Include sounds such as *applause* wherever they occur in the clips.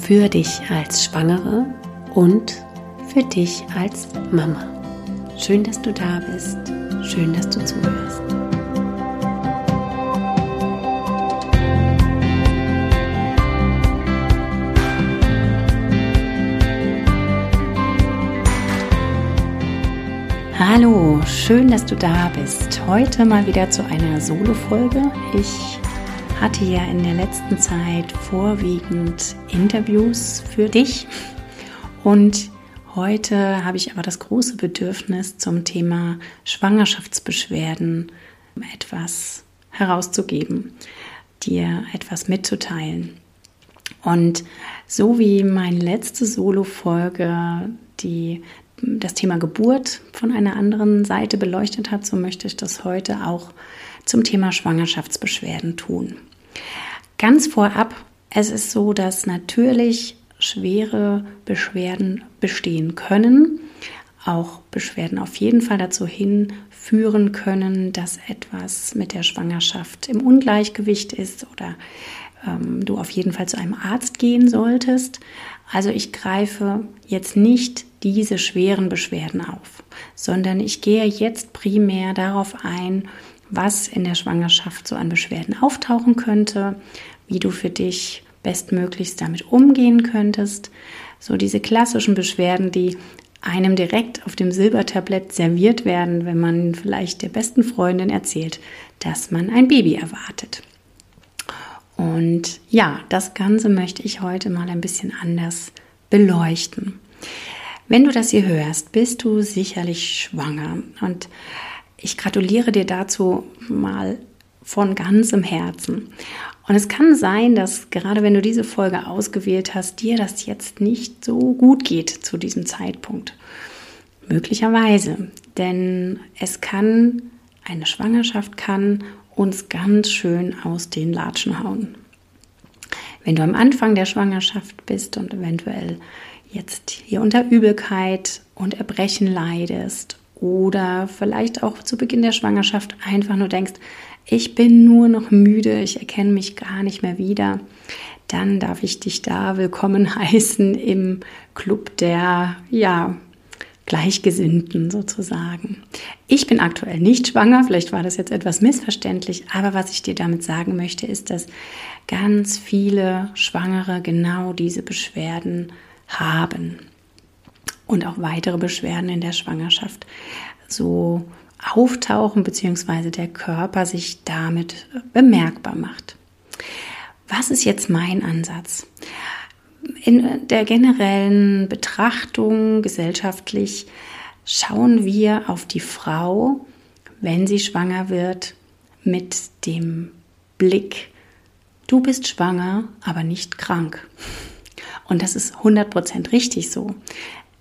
für dich als Schwangere und für dich als Mama. Schön, dass du da bist. Schön, dass du zuhörst. Hallo, schön, dass du da bist. Heute mal wieder zu einer Solo-Folge. Ich hatte ja in der letzten Zeit vorwiegend Interviews für dich und heute habe ich aber das große Bedürfnis zum Thema Schwangerschaftsbeschwerden etwas herauszugeben, dir etwas mitzuteilen. Und so wie meine letzte Solo-Folge die das Thema Geburt von einer anderen Seite beleuchtet hat, so möchte ich das heute auch zum Thema Schwangerschaftsbeschwerden tun. Ganz vorab, es ist so, dass natürlich schwere Beschwerden bestehen können, auch Beschwerden auf jeden Fall dazu hinführen können, dass etwas mit der Schwangerschaft im Ungleichgewicht ist oder ähm, du auf jeden Fall zu einem Arzt gehen solltest. Also ich greife jetzt nicht diese schweren Beschwerden auf, sondern ich gehe jetzt primär darauf ein, was in der Schwangerschaft so an Beschwerden auftauchen könnte, wie du für dich bestmöglichst damit umgehen könntest. So diese klassischen Beschwerden, die einem direkt auf dem Silbertablett serviert werden, wenn man vielleicht der besten Freundin erzählt, dass man ein Baby erwartet. Und ja, das Ganze möchte ich heute mal ein bisschen anders beleuchten. Wenn du das hier hörst, bist du sicherlich schwanger. Und ich gratuliere dir dazu mal von ganzem Herzen. Und es kann sein, dass gerade wenn du diese Folge ausgewählt hast, dir das jetzt nicht so gut geht zu diesem Zeitpunkt. Möglicherweise, denn es kann, eine Schwangerschaft kann uns ganz schön aus den Latschen hauen. Wenn du am Anfang der Schwangerschaft bist und eventuell jetzt hier unter Übelkeit und Erbrechen leidest oder vielleicht auch zu Beginn der Schwangerschaft einfach nur denkst, ich bin nur noch müde, ich erkenne mich gar nicht mehr wieder, dann darf ich dich da willkommen *laughs* heißen im Club der, ja, Gleichgesinnten sozusagen. Ich bin aktuell nicht schwanger, vielleicht war das jetzt etwas missverständlich, aber was ich dir damit sagen möchte, ist, dass ganz viele Schwangere genau diese Beschwerden haben und auch weitere Beschwerden in der Schwangerschaft so auftauchen, beziehungsweise der Körper sich damit bemerkbar macht. Was ist jetzt mein Ansatz? In der generellen Betrachtung gesellschaftlich schauen wir auf die Frau, wenn sie schwanger wird, mit dem Blick, du bist schwanger, aber nicht krank. Und das ist 100% richtig so.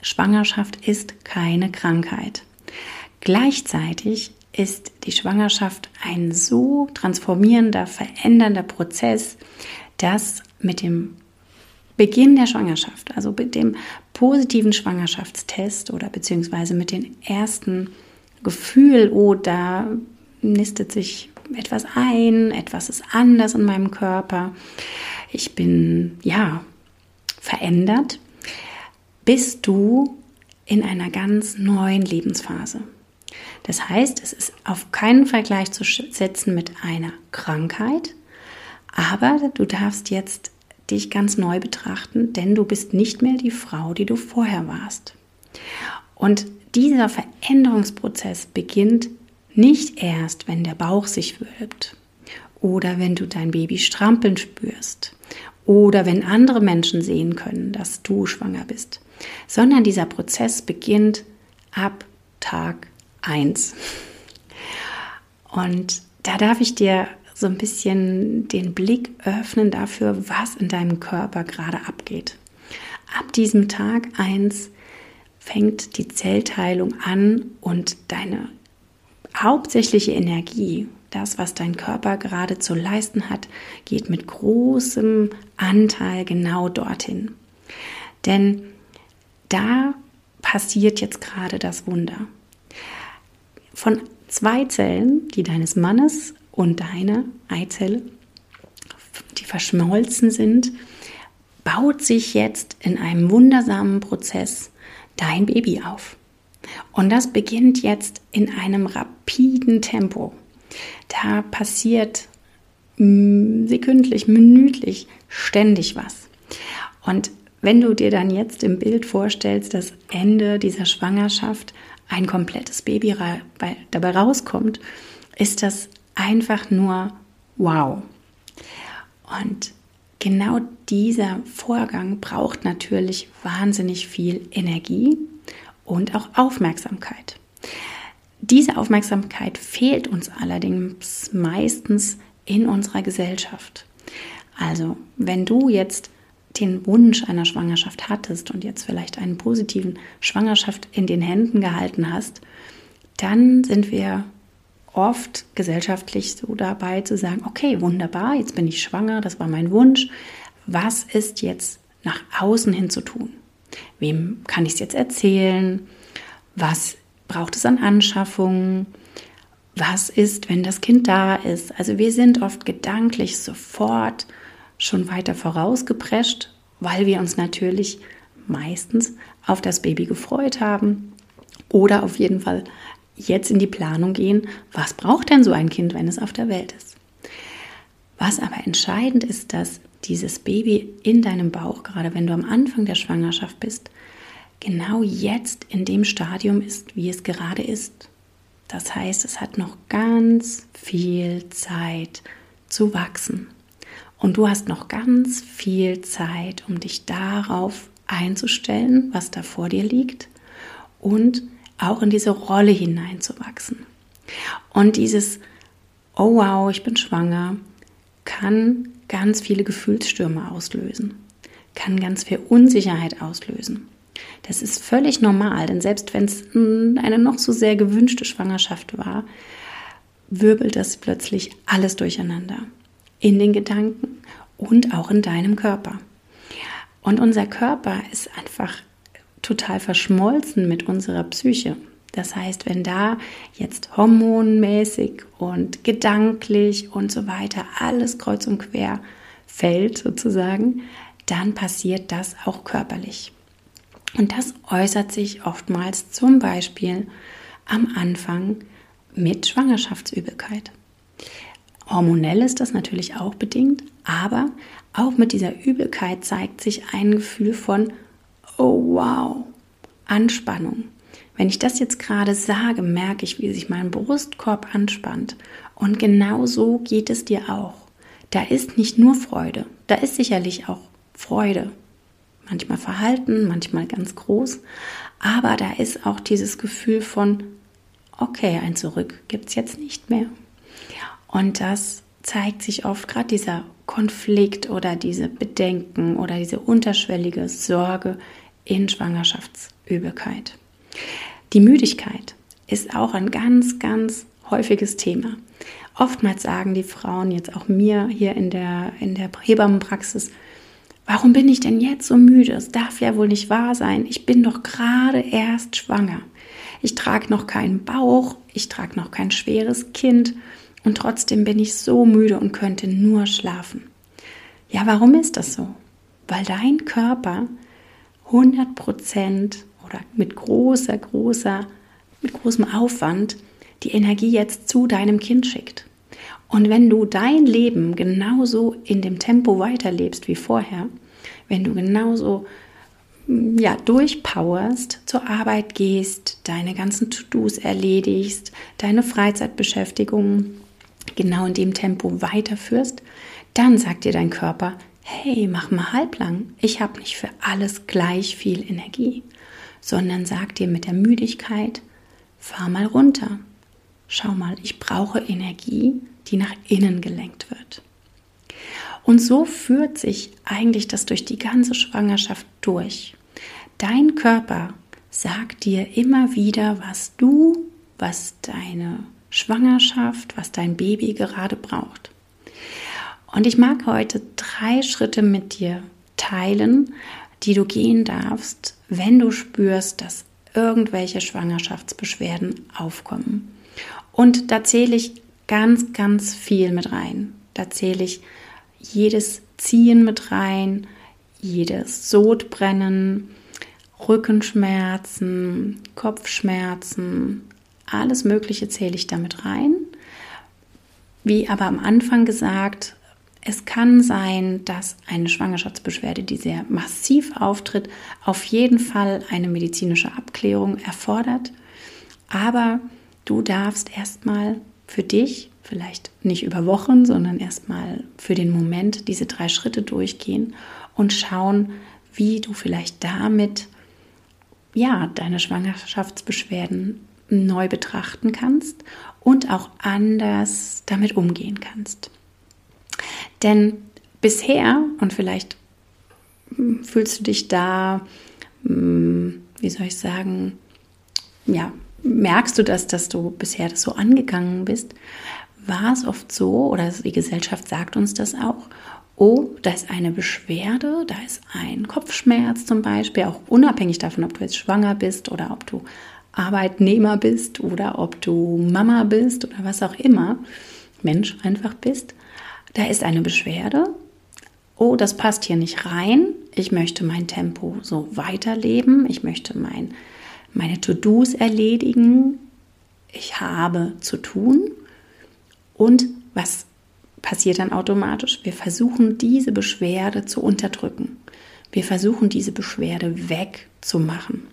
Schwangerschaft ist keine Krankheit. Gleichzeitig ist die Schwangerschaft ein so transformierender, verändernder Prozess, dass mit dem Beginn der Schwangerschaft, also mit dem positiven Schwangerschaftstest oder beziehungsweise mit dem ersten Gefühl, oh, da nistet sich etwas ein, etwas ist anders in meinem Körper, ich bin ja verändert, bist du in einer ganz neuen Lebensphase. Das heißt, es ist auf keinen Fall gleichzusetzen mit einer Krankheit, aber du darfst jetzt dich ganz neu betrachten, denn du bist nicht mehr die Frau, die du vorher warst. Und dieser Veränderungsprozess beginnt nicht erst, wenn der Bauch sich wölbt oder wenn du dein Baby strampeln spürst oder wenn andere Menschen sehen können, dass du schwanger bist, sondern dieser Prozess beginnt ab Tag 1. Und da darf ich dir so ein bisschen den Blick öffnen dafür, was in deinem Körper gerade abgeht. ab diesem Tag 1 fängt die Zellteilung an und deine hauptsächliche Energie, das, was dein Körper gerade zu leisten hat, geht mit großem Anteil genau dorthin. Denn da passiert jetzt gerade das Wunder. Von zwei Zellen, die deines Mannes und deine Eizelle, die verschmolzen sind, baut sich jetzt in einem wundersamen Prozess dein Baby auf. Und das beginnt jetzt in einem rapiden Tempo. Da passiert sekündlich, minütlich ständig was. Und wenn du dir dann jetzt im Bild vorstellst, dass Ende dieser Schwangerschaft ein komplettes Baby dabei rauskommt, ist das einfach nur wow. Und genau dieser Vorgang braucht natürlich wahnsinnig viel Energie und auch Aufmerksamkeit. Diese Aufmerksamkeit fehlt uns allerdings meistens in unserer Gesellschaft. Also, wenn du jetzt den Wunsch einer Schwangerschaft hattest und jetzt vielleicht einen positiven Schwangerschaft in den Händen gehalten hast, dann sind wir oft gesellschaftlich so dabei zu sagen, okay, wunderbar, jetzt bin ich schwanger, das war mein Wunsch. Was ist jetzt nach außen hin zu tun? Wem kann ich es jetzt erzählen? Was braucht es an Anschaffungen? Was ist, wenn das Kind da ist? Also wir sind oft gedanklich sofort schon weiter vorausgeprescht, weil wir uns natürlich meistens auf das Baby gefreut haben oder auf jeden Fall jetzt in die Planung gehen, was braucht denn so ein Kind, wenn es auf der Welt ist. Was aber entscheidend ist, dass dieses Baby in deinem Bauch, gerade wenn du am Anfang der Schwangerschaft bist, genau jetzt in dem Stadium ist, wie es gerade ist. Das heißt, es hat noch ganz viel Zeit zu wachsen. Und du hast noch ganz viel Zeit, um dich darauf einzustellen, was da vor dir liegt und auch in diese Rolle hineinzuwachsen. Und dieses, oh wow, ich bin schwanger, kann ganz viele Gefühlsstürme auslösen, kann ganz viel Unsicherheit auslösen. Das ist völlig normal, denn selbst wenn es eine noch so sehr gewünschte Schwangerschaft war, wirbelt das plötzlich alles durcheinander. In den Gedanken und auch in deinem Körper. Und unser Körper ist einfach total verschmolzen mit unserer Psyche. Das heißt, wenn da jetzt hormonmäßig und gedanklich und so weiter alles kreuz und quer fällt sozusagen, dann passiert das auch körperlich. Und das äußert sich oftmals zum Beispiel am Anfang mit Schwangerschaftsübelkeit. Hormonell ist das natürlich auch bedingt, aber auch mit dieser Übelkeit zeigt sich ein Gefühl von, oh wow, Anspannung. Wenn ich das jetzt gerade sage, merke ich, wie sich mein Brustkorb anspannt. Und genau so geht es dir auch. Da ist nicht nur Freude, da ist sicherlich auch Freude. Manchmal verhalten, manchmal ganz groß. Aber da ist auch dieses Gefühl von, okay, ein Zurück gibt es jetzt nicht mehr. Und das zeigt sich oft gerade dieser Konflikt oder diese Bedenken oder diese unterschwellige Sorge in Schwangerschaftsübelkeit. Die Müdigkeit ist auch ein ganz, ganz häufiges Thema. Oftmals sagen die Frauen jetzt auch mir hier in der, in der Hebammenpraxis, warum bin ich denn jetzt so müde? Es darf ja wohl nicht wahr sein. Ich bin doch gerade erst schwanger. Ich trage noch keinen Bauch, ich trage noch kein schweres Kind und trotzdem bin ich so müde und könnte nur schlafen. Ja, warum ist das so? Weil dein Körper 100 Prozent oder mit großer, großer, mit großem Aufwand die Energie jetzt zu deinem Kind schickt. Und wenn du dein Leben genauso in dem Tempo weiterlebst wie vorher, wenn du genauso ja, durchpowerst, zur Arbeit gehst, deine ganzen To-Dos erledigst, deine Freizeitbeschäftigungen genau in dem Tempo weiterführst, dann sagt dir dein Körper, hey, mach mal halblang, ich habe nicht für alles gleich viel Energie, sondern sag dir mit der Müdigkeit, fahr mal runter. Schau mal, ich brauche Energie, die nach innen gelenkt wird. Und so führt sich eigentlich das durch die ganze Schwangerschaft durch. Dein Körper sagt dir immer wieder, was du, was deine Schwangerschaft, was dein Baby gerade braucht. Und ich mag heute drei Schritte mit dir teilen, die du gehen darfst, wenn du spürst, dass irgendwelche Schwangerschaftsbeschwerden aufkommen. Und da zähle ich ganz, ganz viel mit rein. Da zähle ich jedes Ziehen mit rein, jedes Sodbrennen, Rückenschmerzen, Kopfschmerzen, alles Mögliche zähle ich damit rein. Wie aber am Anfang gesagt, es kann sein, dass eine Schwangerschaftsbeschwerde, die sehr massiv auftritt, auf jeden Fall eine medizinische Abklärung erfordert. Aber du darfst erstmal für dich, vielleicht nicht über Wochen, sondern erstmal für den Moment diese drei Schritte durchgehen und schauen, wie du vielleicht damit ja, deine Schwangerschaftsbeschwerden neu betrachten kannst und auch anders damit umgehen kannst. Denn bisher, und vielleicht hm, fühlst du dich da, hm, wie soll ich sagen, ja, merkst du das, dass du bisher das so angegangen bist, war es oft so, oder die Gesellschaft sagt uns das auch, oh, da ist eine Beschwerde, da ist ein Kopfschmerz zum Beispiel, auch unabhängig davon, ob du jetzt schwanger bist oder ob du Arbeitnehmer bist oder ob du Mama bist oder was auch immer, Mensch einfach bist, da ist eine Beschwerde. Oh, das passt hier nicht rein. Ich möchte mein Tempo so weiterleben. Ich möchte mein, meine To-Dos erledigen. Ich habe zu tun. Und was passiert dann automatisch? Wir versuchen diese Beschwerde zu unterdrücken. Wir versuchen diese Beschwerde wegzumachen.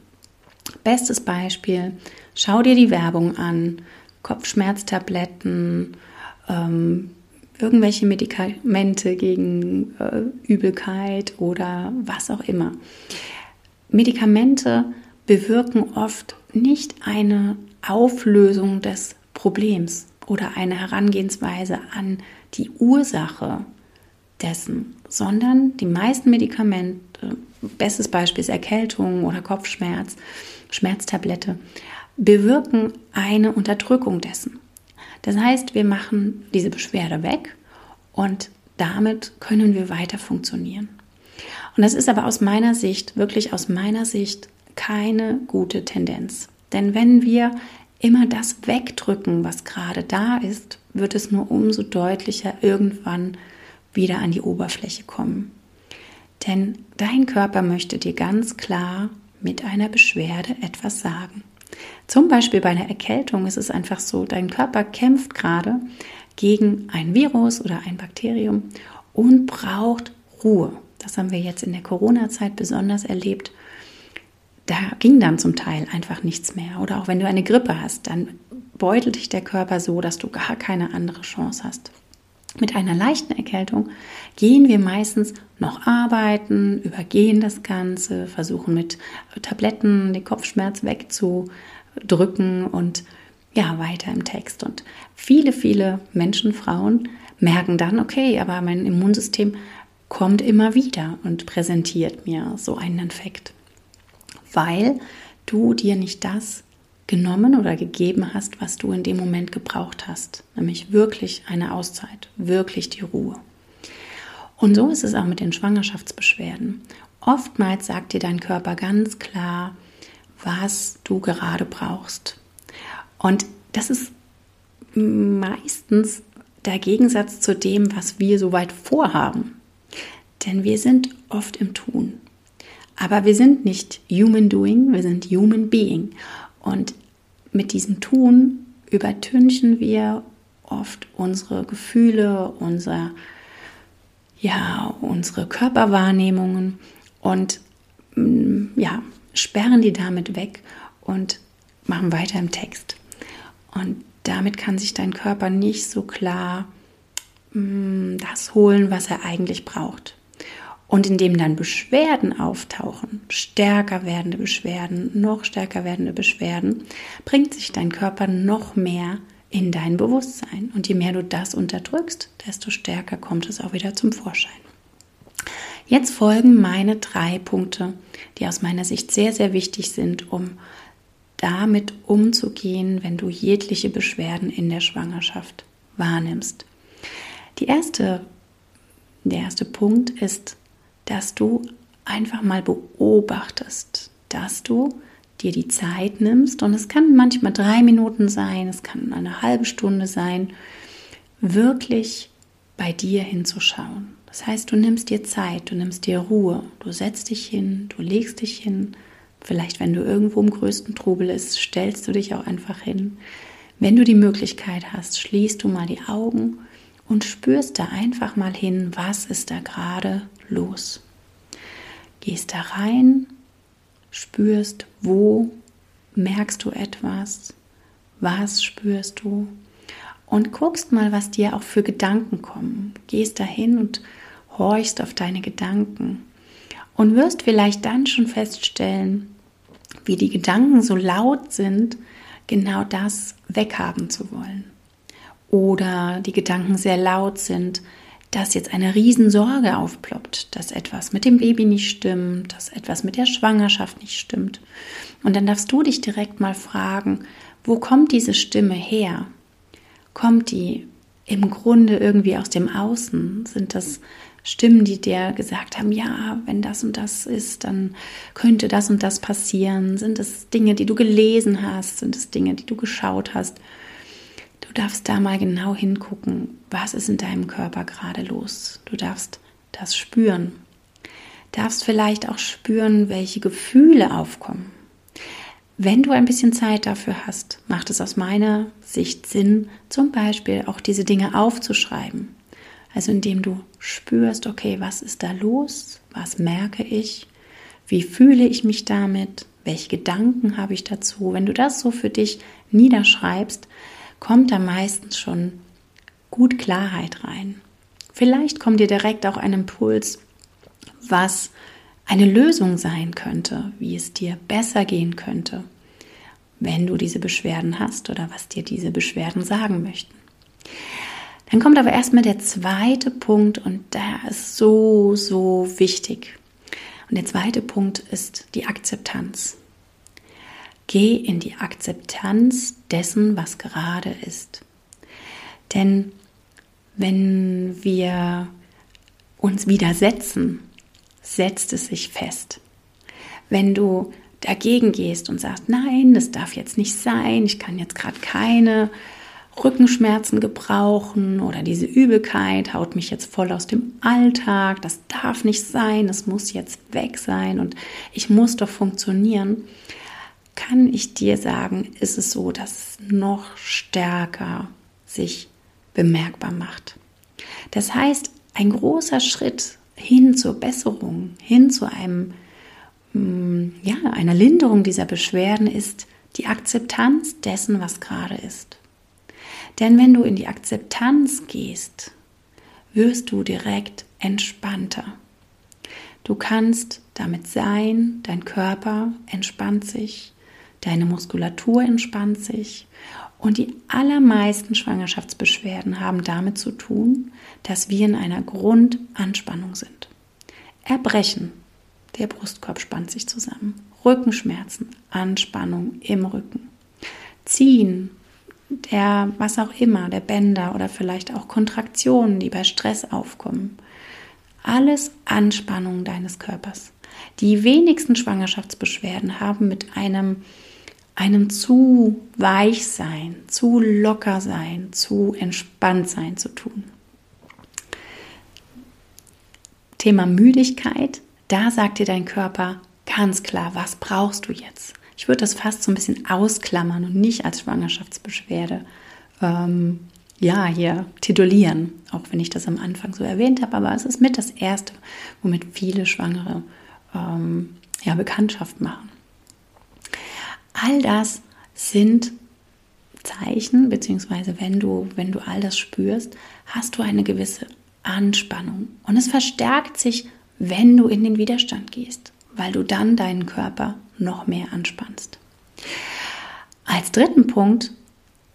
Bestes Beispiel, schau dir die Werbung an, Kopfschmerztabletten, ähm, irgendwelche Medikamente gegen äh, Übelkeit oder was auch immer. Medikamente bewirken oft nicht eine Auflösung des Problems oder eine Herangehensweise an die Ursache dessen, sondern die meisten Medikamente, bestes Beispiel ist Erkältung oder Kopfschmerz, Schmerztablette, bewirken eine Unterdrückung dessen. Das heißt, wir machen diese Beschwerde weg und damit können wir weiter funktionieren. Und das ist aber aus meiner Sicht, wirklich aus meiner Sicht, keine gute Tendenz. Denn wenn wir immer das wegdrücken, was gerade da ist, wird es nur umso deutlicher irgendwann wieder an die Oberfläche kommen. Denn dein Körper möchte dir ganz klar mit einer Beschwerde etwas sagen. Zum Beispiel bei einer Erkältung ist es einfach so, dein Körper kämpft gerade gegen ein Virus oder ein Bakterium und braucht Ruhe. Das haben wir jetzt in der Corona-Zeit besonders erlebt. Da ging dann zum Teil einfach nichts mehr. Oder auch wenn du eine Grippe hast, dann beutelt dich der Körper so, dass du gar keine andere Chance hast. Mit einer leichten Erkältung gehen wir meistens noch arbeiten, übergehen das Ganze, versuchen mit Tabletten den Kopfschmerz wegzudrücken und ja, weiter im Text. Und viele, viele Menschen, Frauen merken dann, okay, aber mein Immunsystem kommt immer wieder und präsentiert mir so einen Infekt, weil du dir nicht das genommen oder gegeben hast, was du in dem Moment gebraucht hast, nämlich wirklich eine Auszeit, wirklich die Ruhe. Und so ist es auch mit den Schwangerschaftsbeschwerden. Oftmals sagt dir dein Körper ganz klar, was du gerade brauchst. Und das ist meistens der Gegensatz zu dem, was wir soweit vorhaben. Denn wir sind oft im Tun. Aber wir sind nicht Human Doing, wir sind Human Being. Und mit diesem Tun übertünchen wir oft unsere Gefühle, unser, ja, unsere Körperwahrnehmungen und mm, ja, sperren die damit weg und machen weiter im Text. Und damit kann sich dein Körper nicht so klar mh, mm, das holen, was er eigentlich braucht. Und indem dann Beschwerden auftauchen, stärker werdende Beschwerden, noch stärker werdende Beschwerden, bringt sich dein Körper noch mehr in dein Bewusstsein. Und je mehr du das unterdrückst, desto stärker kommt es auch wieder zum Vorschein. Jetzt folgen meine drei Punkte, die aus meiner Sicht sehr, sehr wichtig sind, um damit umzugehen, wenn du jegliche Beschwerden in der Schwangerschaft wahrnimmst. Die erste, der erste Punkt ist, dass du einfach mal beobachtest, dass du dir die Zeit nimmst und es kann manchmal drei Minuten sein, es kann eine halbe Stunde sein, wirklich bei dir hinzuschauen. Das heißt, du nimmst dir Zeit, du nimmst dir Ruhe, du setzt dich hin, du legst dich hin. Vielleicht, wenn du irgendwo im größten Trubel ist, stellst du dich auch einfach hin. Wenn du die Möglichkeit hast, schließt du mal die Augen und spürst da einfach mal hin, was ist da gerade los. Gehst da rein, spürst, wo merkst du etwas, was spürst du und guckst mal, was dir auch für Gedanken kommen. Gehst dahin und horchst auf deine Gedanken und wirst vielleicht dann schon feststellen, wie die Gedanken so laut sind, genau das weghaben zu wollen. Oder die Gedanken sehr laut sind, dass jetzt eine Riesensorge aufploppt, dass etwas mit dem Baby nicht stimmt, dass etwas mit der Schwangerschaft nicht stimmt. Und dann darfst du dich direkt mal fragen, wo kommt diese Stimme her? Kommt die im Grunde irgendwie aus dem Außen? Sind das Stimmen, die dir gesagt haben, ja, wenn das und das ist, dann könnte das und das passieren? Sind es Dinge, die du gelesen hast? Sind es Dinge, die du geschaut hast? Du darfst da mal genau hingucken, was ist in deinem Körper gerade los. Du darfst das spüren. Darfst vielleicht auch spüren, welche Gefühle aufkommen. Wenn du ein bisschen Zeit dafür hast, macht es aus meiner Sicht Sinn, zum Beispiel auch diese Dinge aufzuschreiben. Also indem du spürst, okay, was ist da los? Was merke ich? Wie fühle ich mich damit? Welche Gedanken habe ich dazu? Wenn du das so für dich niederschreibst, kommt da meistens schon gut Klarheit rein. Vielleicht kommt dir direkt auch ein Impuls, was eine Lösung sein könnte, wie es dir besser gehen könnte, wenn du diese Beschwerden hast oder was dir diese Beschwerden sagen möchten. Dann kommt aber erstmal der zweite Punkt und der ist so, so wichtig. Und der zweite Punkt ist die Akzeptanz. Geh in die Akzeptanz dessen, was gerade ist. Denn wenn wir uns widersetzen, setzt es sich fest. Wenn du dagegen gehst und sagst, nein, das darf jetzt nicht sein, ich kann jetzt gerade keine Rückenschmerzen gebrauchen oder diese Übelkeit haut mich jetzt voll aus dem Alltag, das darf nicht sein, das muss jetzt weg sein und ich muss doch funktionieren, kann ich dir sagen, ist es so, dass es noch stärker sich bemerkbar macht. Das heißt, ein großer Schritt hin zur Besserung, hin zu einem, mm, ja, einer Linderung dieser Beschwerden ist die Akzeptanz dessen, was gerade ist. Denn wenn du in die Akzeptanz gehst, wirst du direkt entspannter. Du kannst damit sein, dein Körper entspannt sich, deine Muskulatur entspannt sich. Und die allermeisten Schwangerschaftsbeschwerden haben damit zu tun, dass wir in einer Grundanspannung sind. Erbrechen, der Brustkorb spannt sich zusammen, Rückenschmerzen, Anspannung im Rücken, Ziehen, der, was auch immer, der Bänder oder vielleicht auch Kontraktionen, die bei Stress aufkommen. Alles Anspannung deines Körpers. Die wenigsten Schwangerschaftsbeschwerden haben mit einem, einem zu weich sein, zu locker sein, zu entspannt sein zu tun. Thema Müdigkeit, da sagt dir dein Körper ganz klar, was brauchst du jetzt? Ich würde das fast so ein bisschen ausklammern und nicht als Schwangerschaftsbeschwerde ähm, ja, hier titulieren, auch wenn ich das am Anfang so erwähnt habe, aber es ist mit das Erste, womit viele Schwangere ähm, ja, Bekanntschaft machen. All das sind Zeichen, beziehungsweise wenn du, wenn du all das spürst, hast du eine gewisse Anspannung. Und es verstärkt sich, wenn du in den Widerstand gehst, weil du dann deinen Körper noch mehr anspannst. Als dritten Punkt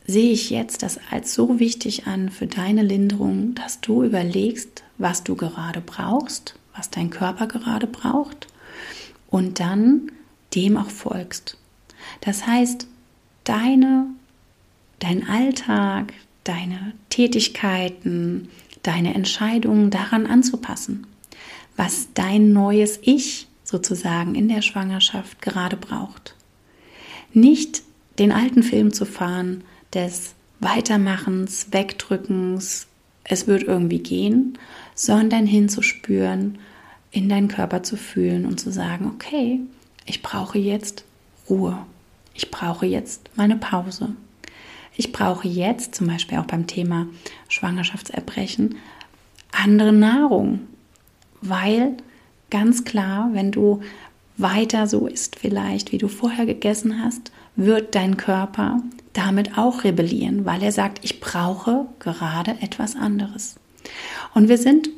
sehe ich jetzt das als so wichtig an für deine Linderung, dass du überlegst, was du gerade brauchst, was dein Körper gerade braucht und dann dem auch folgst. Das heißt, deine, dein Alltag, deine Tätigkeiten, deine Entscheidungen daran anzupassen, was dein neues Ich sozusagen in der Schwangerschaft gerade braucht. Nicht den alten Film zu fahren des Weitermachens, Wegdrückens, es wird irgendwie gehen, sondern hinzuspüren, in deinen Körper zu fühlen und zu sagen, okay, ich brauche jetzt Ruhe. Ich brauche jetzt meine Pause. Ich brauche jetzt, zum Beispiel auch beim Thema Schwangerschaftserbrechen, andere Nahrung, weil ganz klar, wenn du weiter so isst vielleicht, wie du vorher gegessen hast, wird dein Körper damit auch rebellieren, weil er sagt, ich brauche gerade etwas anderes. Und wir sind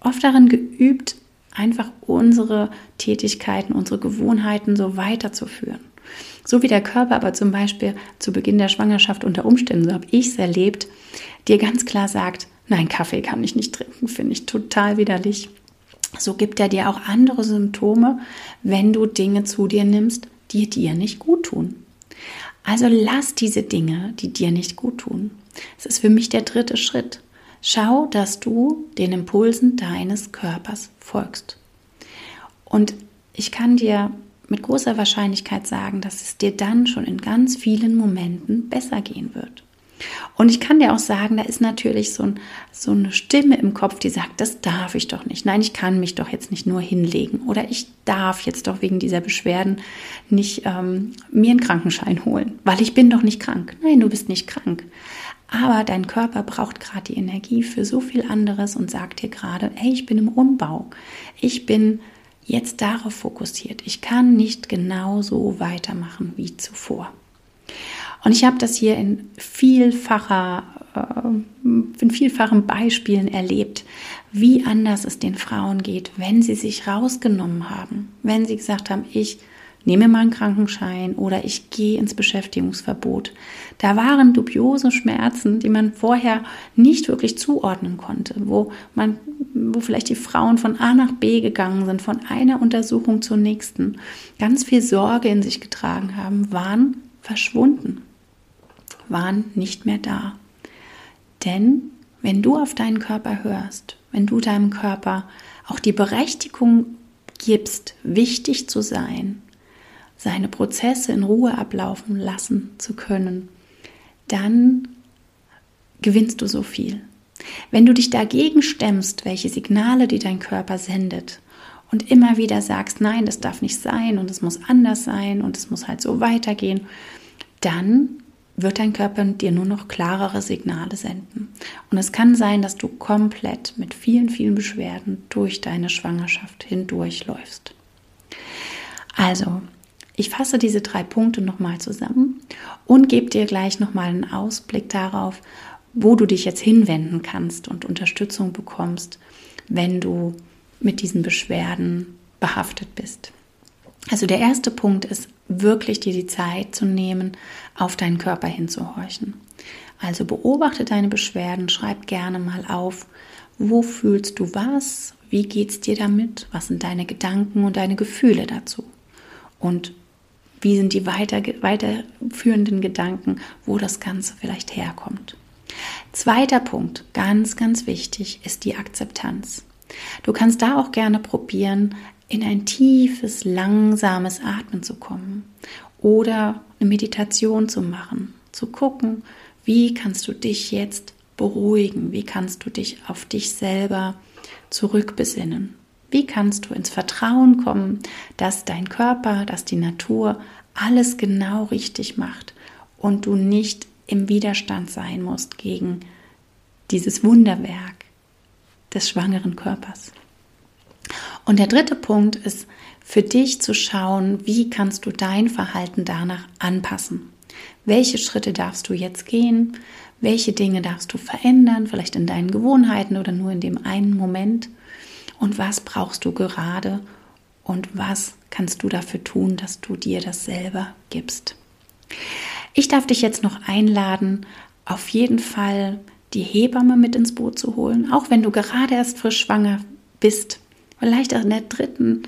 oft darin geübt, einfach unsere Tätigkeiten, unsere Gewohnheiten so weiterzuführen. So wie der Körper aber zum Beispiel zu Beginn der Schwangerschaft unter Umständen, so habe ich es erlebt, dir ganz klar sagt, nein, Kaffee kann ich nicht trinken, finde ich total widerlich. So gibt er dir auch andere Symptome, wenn du Dinge zu dir nimmst, die dir nicht gut tun. Also lass diese Dinge, die dir nicht gut tun. Es ist für mich der dritte Schritt. Schau, dass du den Impulsen deines Körpers folgst. Und ich kann dir mit großer Wahrscheinlichkeit sagen, dass es dir dann schon in ganz vielen Momenten besser gehen wird. Und ich kann dir auch sagen, da ist natürlich so, ein, so, eine Stimme im Kopf, die sagt, das darf ich doch nicht. Nein, ich kann mich doch jetzt nicht nur hinlegen. Oder ich darf jetzt doch wegen dieser Beschwerden nicht ähm, mir einen Krankenschein holen, weil ich bin doch nicht krank. Nein, du bist nicht krank. Aber dein Körper braucht gerade die Energie für so viel anderes und sagt dir gerade, hey, ich bin im Umbau. Ich bin jetzt darauf fokussiert. Ich kann nicht genauso weitermachen wie zuvor. Und ich habe das hier in vielfacher, äh, in vielfachen Beispielen erlebt, wie anders es den Frauen geht, wenn sie sich rausgenommen haben, wenn sie gesagt haben, ich nehme mal einen Krankenschein oder ich gehe ins Beschäftigungsverbot. Da waren dubiose Schmerzen, die man vorher nicht wirklich zuordnen konnte, wo man, wo vielleicht die Frauen von A nach B gegangen sind, von einer Untersuchung zur nächsten, ganz viel Sorge in sich getragen haben, waren verschwunden waren nicht mehr da. Denn wenn du auf deinen Körper hörst, wenn du deinem Körper auch die Berechtigung gibst, wichtig zu sein, seine Prozesse in Ruhe ablaufen lassen zu können, dann gewinnst du so viel. Wenn du dich dagegen stemmst, welche Signale dir dein Körper sendet und immer wieder sagst, nein, das darf nicht sein und es muss anders sein und es muss halt so weitergehen, dann wird dein Körper dir nur noch klarere Signale senden. Und es kann sein, dass du komplett mit vielen, vielen Beschwerden durch deine Schwangerschaft hindurchläufst. Also, ich fasse diese drei Punkte nochmal zusammen und gebe dir gleich nochmal einen Ausblick darauf, wo du dich jetzt hinwenden kannst und Unterstützung bekommst, wenn du mit diesen Beschwerden behaftet bist. Also der erste Punkt ist wirklich dir die Zeit zu nehmen, auf deinen Körper hinzuhorchen. Also beobachte deine Beschwerden, schreib gerne mal auf, wo fühlst du was, wie geht es dir damit, was sind deine Gedanken und deine Gefühle dazu und wie sind die weiter, weiterführenden Gedanken, wo das Ganze vielleicht herkommt. Zweiter Punkt, ganz, ganz wichtig, ist die Akzeptanz. Du kannst da auch gerne probieren, in ein tiefes, langsames Atmen zu kommen oder eine Meditation zu machen, zu gucken, wie kannst du dich jetzt beruhigen, wie kannst du dich auf dich selber zurückbesinnen, wie kannst du ins Vertrauen kommen, dass dein Körper, dass die Natur alles genau richtig macht und du nicht im Widerstand sein musst gegen dieses Wunderwerk des schwangeren Körpers. Und der dritte Punkt ist für dich zu schauen, wie kannst du dein Verhalten danach anpassen. Welche Schritte darfst du jetzt gehen? Welche Dinge darfst du verändern, vielleicht in deinen Gewohnheiten oder nur in dem einen Moment? Und was brauchst du gerade? Und was kannst du dafür tun, dass du dir das selber gibst? Ich darf dich jetzt noch einladen, auf jeden Fall die Hebamme mit ins Boot zu holen, auch wenn du gerade erst frisch schwanger bist, vielleicht auch in der dritten,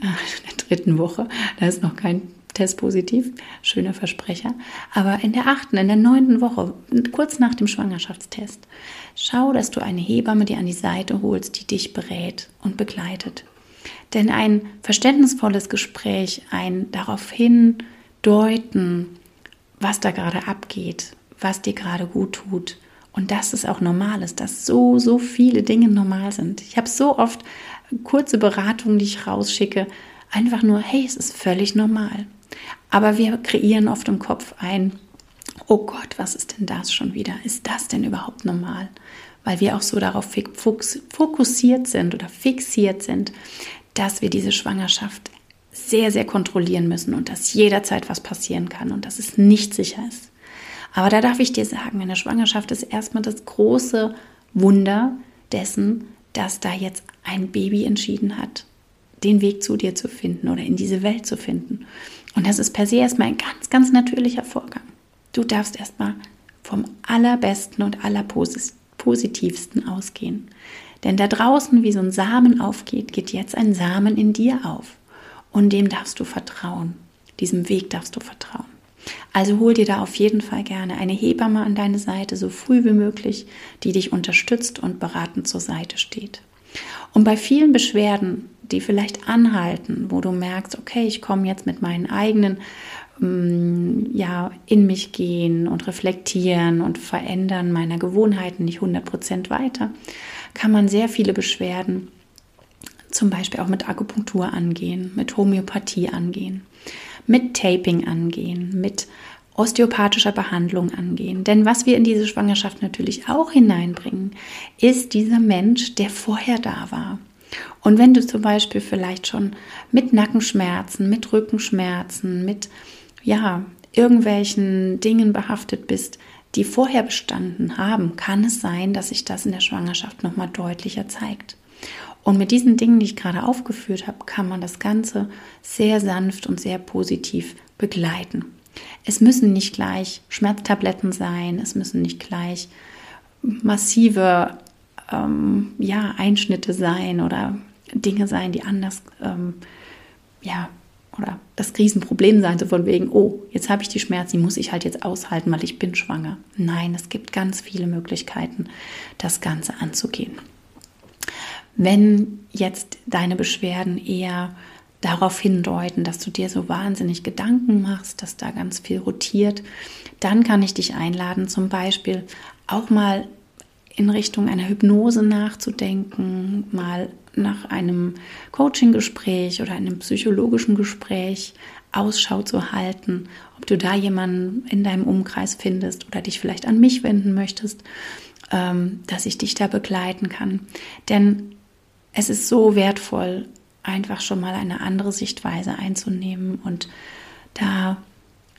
äh, in der dritten Woche, da ist noch kein Test positiv, schöner Versprecher, aber in der achten, in der neunten Woche, kurz nach dem Schwangerschaftstest, schau, dass du eine Hebamme dir an die Seite holst, die dich berät und begleitet. Denn ein verständnisvolles Gespräch, ein darauf hindeuten, was da gerade abgeht, was dir gerade gut tut und dass es auch normal ist, dass so, so viele Dinge normal sind. Ich habe so oft kurze Beratungen, die ich rausschicke, einfach nur, hey, es ist völlig normal. Aber wir kreieren oft im Kopf ein, oh Gott, was ist denn das schon wieder? Ist das denn überhaupt normal? Weil wir auch so darauf fokussiert sind oder fixiert sind, dass wir diese Schwangerschaft sehr, sehr kontrollieren müssen und dass jederzeit was passieren kann und dass es nicht sicher ist. Aber da darf ich dir sagen, eine Schwangerschaft ist erstmal das große Wunder dessen, dass da jetzt ein Baby entschieden hat, den Weg zu dir zu finden oder in diese Welt zu finden. Und das ist per se erstmal ein ganz, ganz natürlicher Vorgang. Du darfst erstmal vom allerbesten und allerpositivsten ausgehen. Denn da draußen, wie so ein Samen aufgeht, geht jetzt ein Samen in dir auf. Und dem darfst du vertrauen. Diesem Weg darfst du vertrauen. Also hol dir da auf jeden Fall gerne eine Hebamme an deine Seite, so früh wie möglich, die dich unterstützt und beratend zur Seite steht. Und bei vielen Beschwerden, die vielleicht anhalten, wo du merkst, okay, ich komme jetzt mit meinen eigenen mm, ja, in mich gehen und reflektieren und verändern meiner Gewohnheiten nicht 100% weiter, kann man sehr viele Beschwerden zum Beispiel auch mit Akupunktur angehen, mit Homöopathie angehen, mit Taping angehen, mit osteopathischer Behandlung angehen. Denn was wir in diese Schwangerschaft natürlich auch hineinbringen, ist dieser Mensch, der vorher da war. Und wenn du zum Beispiel vielleicht schon mit Nackenschmerzen, mit Rückenschmerzen, mit ja, irgendwelchen Dingen behaftet bist, die vorher bestanden haben, kann es sein, dass sich das in der Schwangerschaft nochmal deutlicher zeigt. Und mit diesen Dingen, die ich gerade aufgeführt habe, kann man das Ganze sehr sanft und sehr positiv begleiten. Es müssen nicht gleich Schmerztabletten sein, es müssen nicht gleich massive ähm, ja, Einschnitte sein oder Dinge sein, die anders ähm, ja, oder das Riesenproblem sein, so von wegen, oh, jetzt habe ich die Schmerzen, die muss ich halt jetzt aushalten, weil ich bin schwanger. Nein, es gibt ganz viele Möglichkeiten, das Ganze anzugehen. Wenn jetzt deine Beschwerden eher darauf hindeuten, dass du dir so wahnsinnig Gedanken machst, dass da ganz viel rotiert, dann kann ich dich einladen, zum Beispiel auch mal in Richtung einer Hypnose nachzudenken, mal nach einem Coaching-Gespräch oder einem psychologischen Gespräch Ausschau zu halten, ob du da jemanden in deinem Umkreis findest oder dich vielleicht an mich wenden möchtest, ähm, dass ich dich da begleiten kann. Denn es ist so wertvoll, einfach schon mal eine andere Sichtweise einzunehmen und da,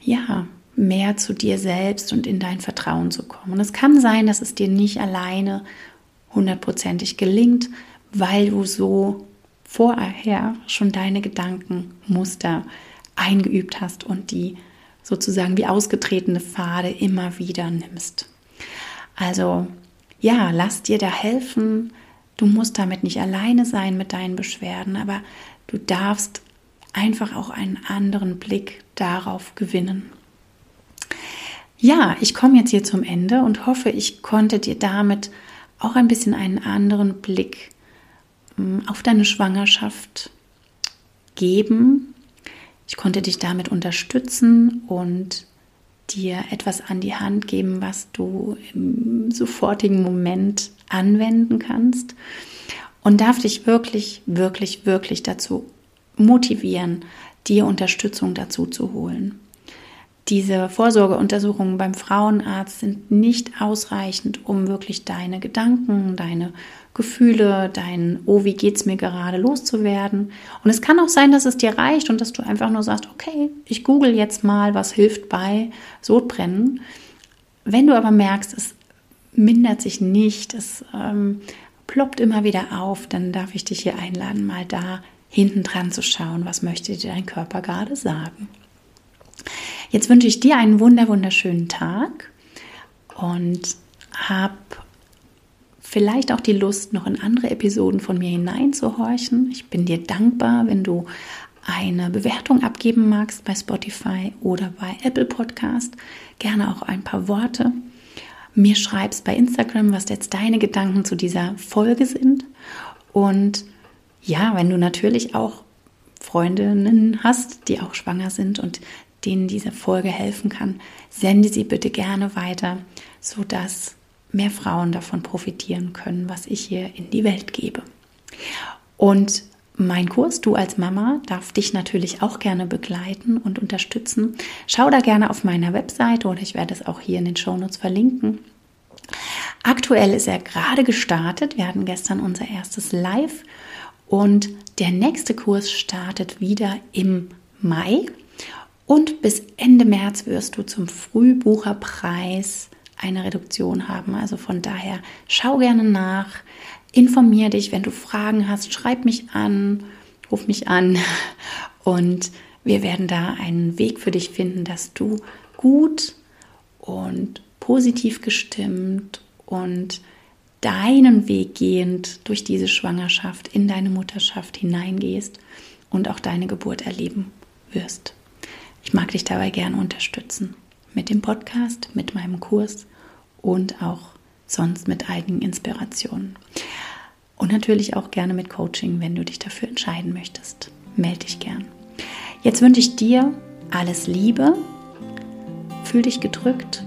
ja, mehr zu dir selbst und in dein Vertrauen zu kommen. Und es kann sein, dass es dir nicht alleine hundertprozentig gelingt, weil du so vorher schon deine Gedankenmuster eingeübt hast und die sozusagen wie ausgetretene Pfade immer wieder nimmst. Also ja, lass dir da helfen. Du musst damit nicht alleine sein mit deinen Beschwerden, aber du darfst einfach auch einen anderen Blick darauf gewinnen. Ja, ich komme jetzt hier zum Ende und hoffe, ich konnte dir damit auch ein bisschen einen anderen Blick hm, auf deine Schwangerschaft geben. Ich konnte dich damit unterstützen und dir etwas an die Hand geben, was du im sofortigen Moment anwenden kannst und darf dich wirklich, wirklich, wirklich dazu motivieren, dir Unterstützung dazu zu holen diese Vorsorgeuntersuchungen beim Frauenarzt sind nicht ausreichend, um wirklich deine Gedanken, deine Gefühle, dein Oh, wie geht's mir gerade loszuwerden. Und es kann auch sein, dass es dir reicht und dass du einfach nur sagst, okay, ich google jetzt mal, was hilft bei Sodbrennen. Wenn du aber merkst, es mindert sich nicht, es ähm, ploppt immer wieder auf, dann darf ich dich hier einladen, mal da hinten dran zu schauen, was möchte dir dein Körper gerade sagen. Jetzt wünsche ich dir einen wunder wunderschönen Tag und habe vielleicht auch die Lust, noch in andere Episoden von mir hineinzuhorchen. Ich bin dir dankbar, wenn du eine Bewertung abgeben magst bei Spotify oder bei Apple Podcast. Gerne auch ein paar Worte. Mir schreibst bei Instagram, was jetzt deine Gedanken zu dieser Folge sind. Und ja, wenn du natürlich auch Freundinnen hast, die auch schwanger sind und denen diese Folge helfen kann, sende sie bitte gerne weiter, sodass mehr Frauen davon profitieren können, was ich hier in die Welt gebe. Und mein Kurs, du als Mama, darf dich natürlich auch gerne begleiten und unterstützen. Schau da gerne auf meiner Webseite oder ich werde es auch hier in den Shownotes verlinken. Aktuell ist er gerade gestartet. Wir hatten gestern unser erstes Live und der nächste Kurs startet wieder im Mai. Und bis Ende März wirst du zum Frühbucherpreis eine Reduktion haben. Also von daher schau gerne nach, informier dich, wenn du Fragen hast, schreib mich an, ruf mich an *laughs* und wir werden da einen Weg für dich finden, dass du gut und positiv gestimmt und deinen Weg gehend durch diese Schwangerschaft in deine Mutterschaft hineingehst und auch deine Geburt erleben wirst. Ich mag dich dabei gerne unterstützen. Mit dem Podcast, mit meinem Kurs und auch sonst mit einigen Inspirationen. Und natürlich auch gerne mit Coaching, wenn du dich dafür entscheiden möchtest. Melde dich gern. Jetzt wünsche ich dir alles Liebe, fühl dich gedrückt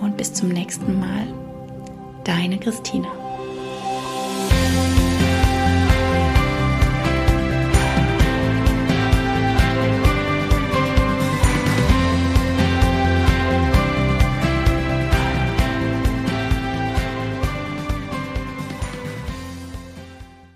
und bis zum nächsten Mal. Deine Christina.